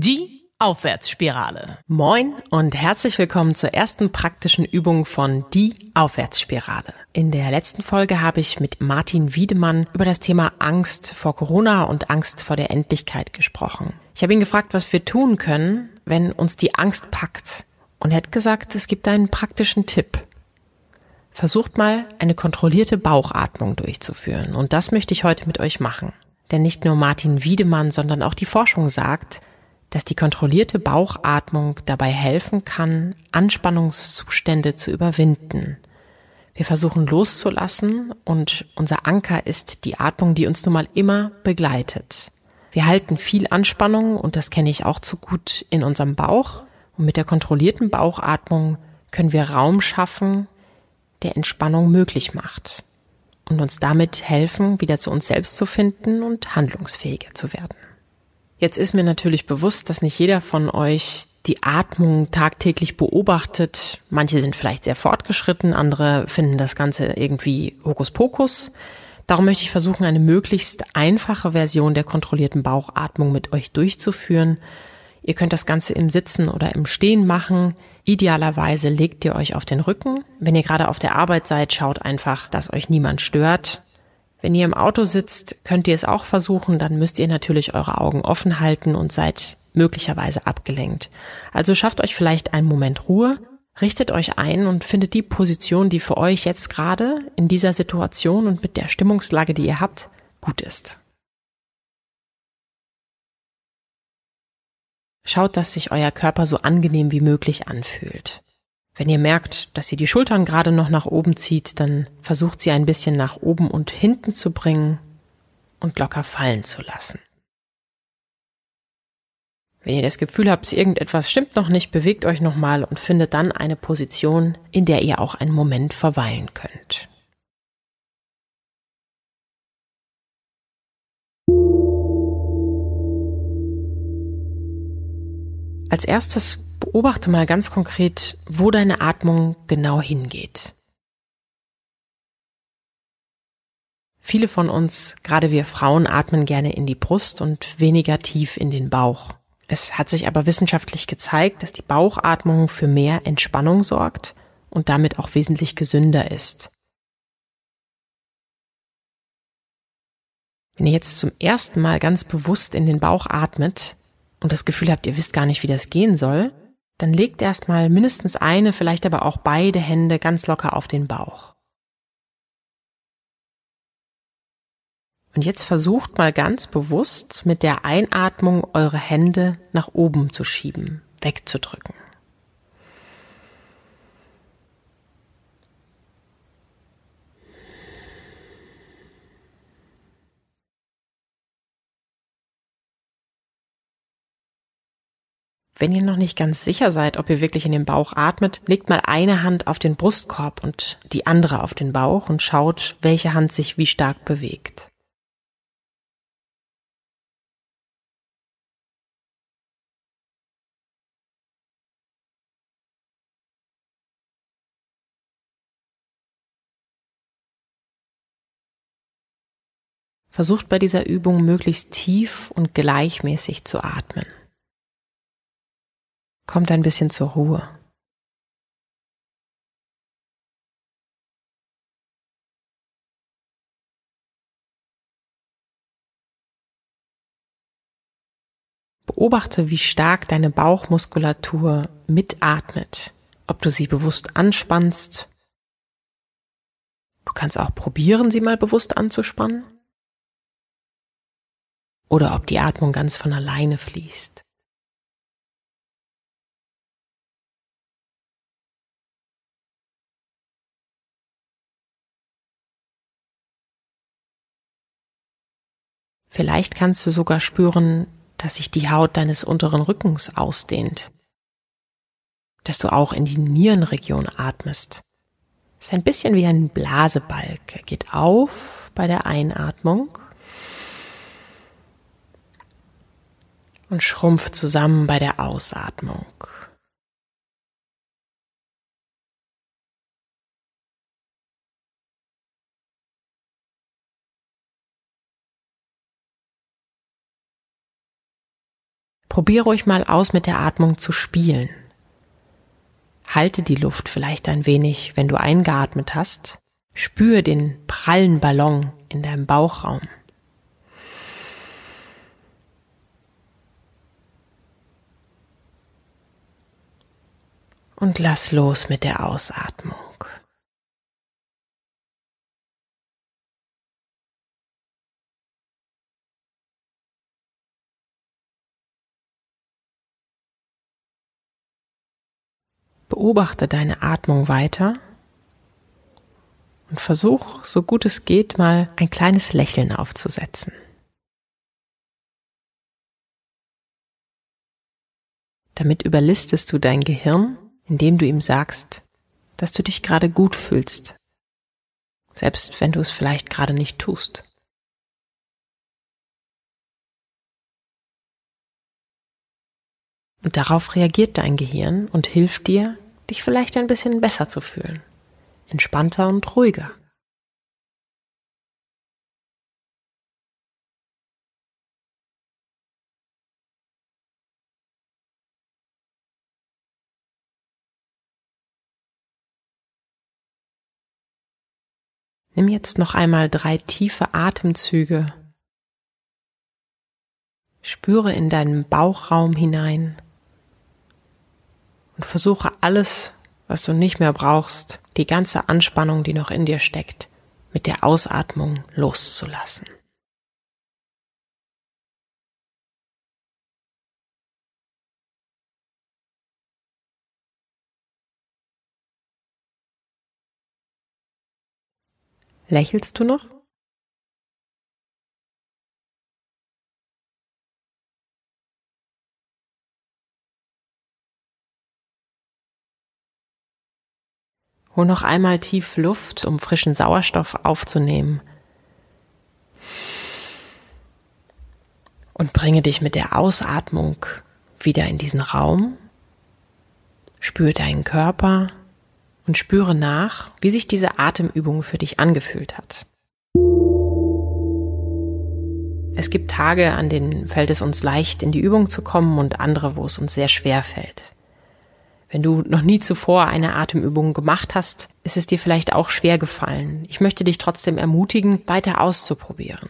Die Aufwärtsspirale. Moin und herzlich willkommen zur ersten praktischen Übung von Die Aufwärtsspirale. In der letzten Folge habe ich mit Martin Wiedemann über das Thema Angst vor Corona und Angst vor der Endlichkeit gesprochen. Ich habe ihn gefragt, was wir tun können, wenn uns die Angst packt. Und er hat gesagt, es gibt einen praktischen Tipp. Versucht mal eine kontrollierte Bauchatmung durchzuführen. Und das möchte ich heute mit euch machen. Denn nicht nur Martin Wiedemann, sondern auch die Forschung sagt, dass die kontrollierte Bauchatmung dabei helfen kann, Anspannungszustände zu überwinden. Wir versuchen loszulassen und unser Anker ist die Atmung, die uns nun mal immer begleitet. Wir halten viel Anspannung und das kenne ich auch zu gut in unserem Bauch und mit der kontrollierten Bauchatmung können wir Raum schaffen, der Entspannung möglich macht und uns damit helfen, wieder zu uns selbst zu finden und handlungsfähiger zu werden. Jetzt ist mir natürlich bewusst, dass nicht jeder von euch die Atmung tagtäglich beobachtet. Manche sind vielleicht sehr fortgeschritten, andere finden das Ganze irgendwie Hokuspokus. Darum möchte ich versuchen, eine möglichst einfache Version der kontrollierten Bauchatmung mit euch durchzuführen. Ihr könnt das Ganze im Sitzen oder im Stehen machen. Idealerweise legt ihr euch auf den Rücken. Wenn ihr gerade auf der Arbeit seid, schaut einfach, dass euch niemand stört. Wenn ihr im Auto sitzt, könnt ihr es auch versuchen, dann müsst ihr natürlich eure Augen offen halten und seid möglicherweise abgelenkt. Also schafft euch vielleicht einen Moment Ruhe, richtet euch ein und findet die Position, die für euch jetzt gerade in dieser Situation und mit der Stimmungslage, die ihr habt, gut ist. Schaut, dass sich euer Körper so angenehm wie möglich anfühlt. Wenn ihr merkt, dass ihr die Schultern gerade noch nach oben zieht, dann versucht sie ein bisschen nach oben und hinten zu bringen und locker fallen zu lassen. Wenn ihr das Gefühl habt, irgendetwas stimmt noch nicht, bewegt euch nochmal und findet dann eine Position, in der ihr auch einen Moment verweilen könnt. Als erstes beobachte mal ganz konkret, wo deine Atmung genau hingeht. Viele von uns, gerade wir Frauen, atmen gerne in die Brust und weniger tief in den Bauch. Es hat sich aber wissenschaftlich gezeigt, dass die Bauchatmung für mehr Entspannung sorgt und damit auch wesentlich gesünder ist. Wenn ihr jetzt zum ersten Mal ganz bewusst in den Bauch atmet, und das Gefühl habt, ihr wisst gar nicht, wie das gehen soll, dann legt erstmal mindestens eine, vielleicht aber auch beide Hände ganz locker auf den Bauch. Und jetzt versucht mal ganz bewusst mit der Einatmung eure Hände nach oben zu schieben, wegzudrücken. Wenn ihr noch nicht ganz sicher seid, ob ihr wirklich in den Bauch atmet, legt mal eine Hand auf den Brustkorb und die andere auf den Bauch und schaut, welche Hand sich wie stark bewegt. Versucht bei dieser Übung möglichst tief und gleichmäßig zu atmen. Kommt ein bisschen zur Ruhe. Beobachte, wie stark deine Bauchmuskulatur mitatmet, ob du sie bewusst anspannst. Du kannst auch probieren, sie mal bewusst anzuspannen. Oder ob die Atmung ganz von alleine fließt. Vielleicht kannst du sogar spüren, dass sich die Haut deines unteren Rückens ausdehnt, dass du auch in die Nierenregion atmest. ist ein bisschen wie ein Blasebalg. Er geht auf bei der Einatmung und schrumpft zusammen bei der Ausatmung. Probier ruhig mal aus, mit der Atmung zu spielen. Halte die Luft vielleicht ein wenig, wenn du eingeatmet hast. Spür den prallen Ballon in deinem Bauchraum. Und lass los mit der Ausatmung. Beobachte deine Atmung weiter und versuch, so gut es geht, mal ein kleines Lächeln aufzusetzen. Damit überlistest du dein Gehirn, indem du ihm sagst, dass du dich gerade gut fühlst, selbst wenn du es vielleicht gerade nicht tust. Und darauf reagiert dein Gehirn und hilft dir, dich vielleicht ein bisschen besser zu fühlen, entspannter und ruhiger. Nimm jetzt noch einmal drei tiefe Atemzüge. Spüre in deinen Bauchraum hinein und versuche alles, was du nicht mehr brauchst, die ganze Anspannung, die noch in dir steckt, mit der Ausatmung loszulassen. Lächelst du noch? Hol noch einmal tief Luft, um frischen Sauerstoff aufzunehmen. Und bringe dich mit der Ausatmung wieder in diesen Raum. Spüre deinen Körper und spüre nach, wie sich diese Atemübung für dich angefühlt hat. Es gibt Tage, an denen fällt es uns leicht, in die Übung zu kommen und andere, wo es uns sehr schwer fällt. Wenn du noch nie zuvor eine Atemübung gemacht hast, ist es dir vielleicht auch schwer gefallen. Ich möchte dich trotzdem ermutigen, weiter auszuprobieren.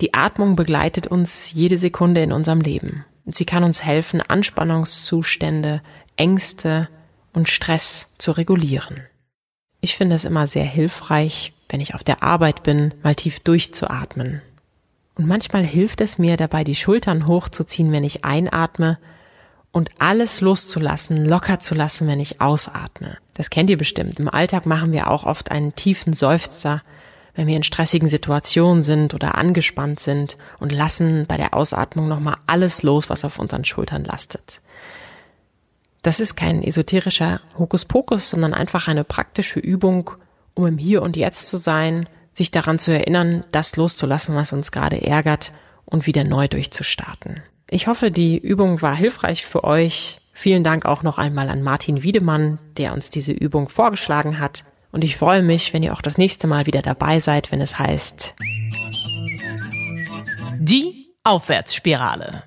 Die Atmung begleitet uns jede Sekunde in unserem Leben. Sie kann uns helfen, Anspannungszustände, Ängste und Stress zu regulieren. Ich finde es immer sehr hilfreich, wenn ich auf der Arbeit bin, mal tief durchzuatmen. Und manchmal hilft es mir dabei, die Schultern hochzuziehen, wenn ich einatme und alles loszulassen, locker zu lassen, wenn ich ausatme. Das kennt ihr bestimmt. Im Alltag machen wir auch oft einen tiefen Seufzer, wenn wir in stressigen Situationen sind oder angespannt sind und lassen bei der Ausatmung nochmal alles los, was auf unseren Schultern lastet. Das ist kein esoterischer Hokuspokus, sondern einfach eine praktische Übung, um im Hier und Jetzt zu sein, sich daran zu erinnern, das loszulassen, was uns gerade ärgert und wieder neu durchzustarten. Ich hoffe, die Übung war hilfreich für euch. Vielen Dank auch noch einmal an Martin Wiedemann, der uns diese Übung vorgeschlagen hat. Und ich freue mich, wenn ihr auch das nächste Mal wieder dabei seid, wenn es heißt Die Aufwärtsspirale.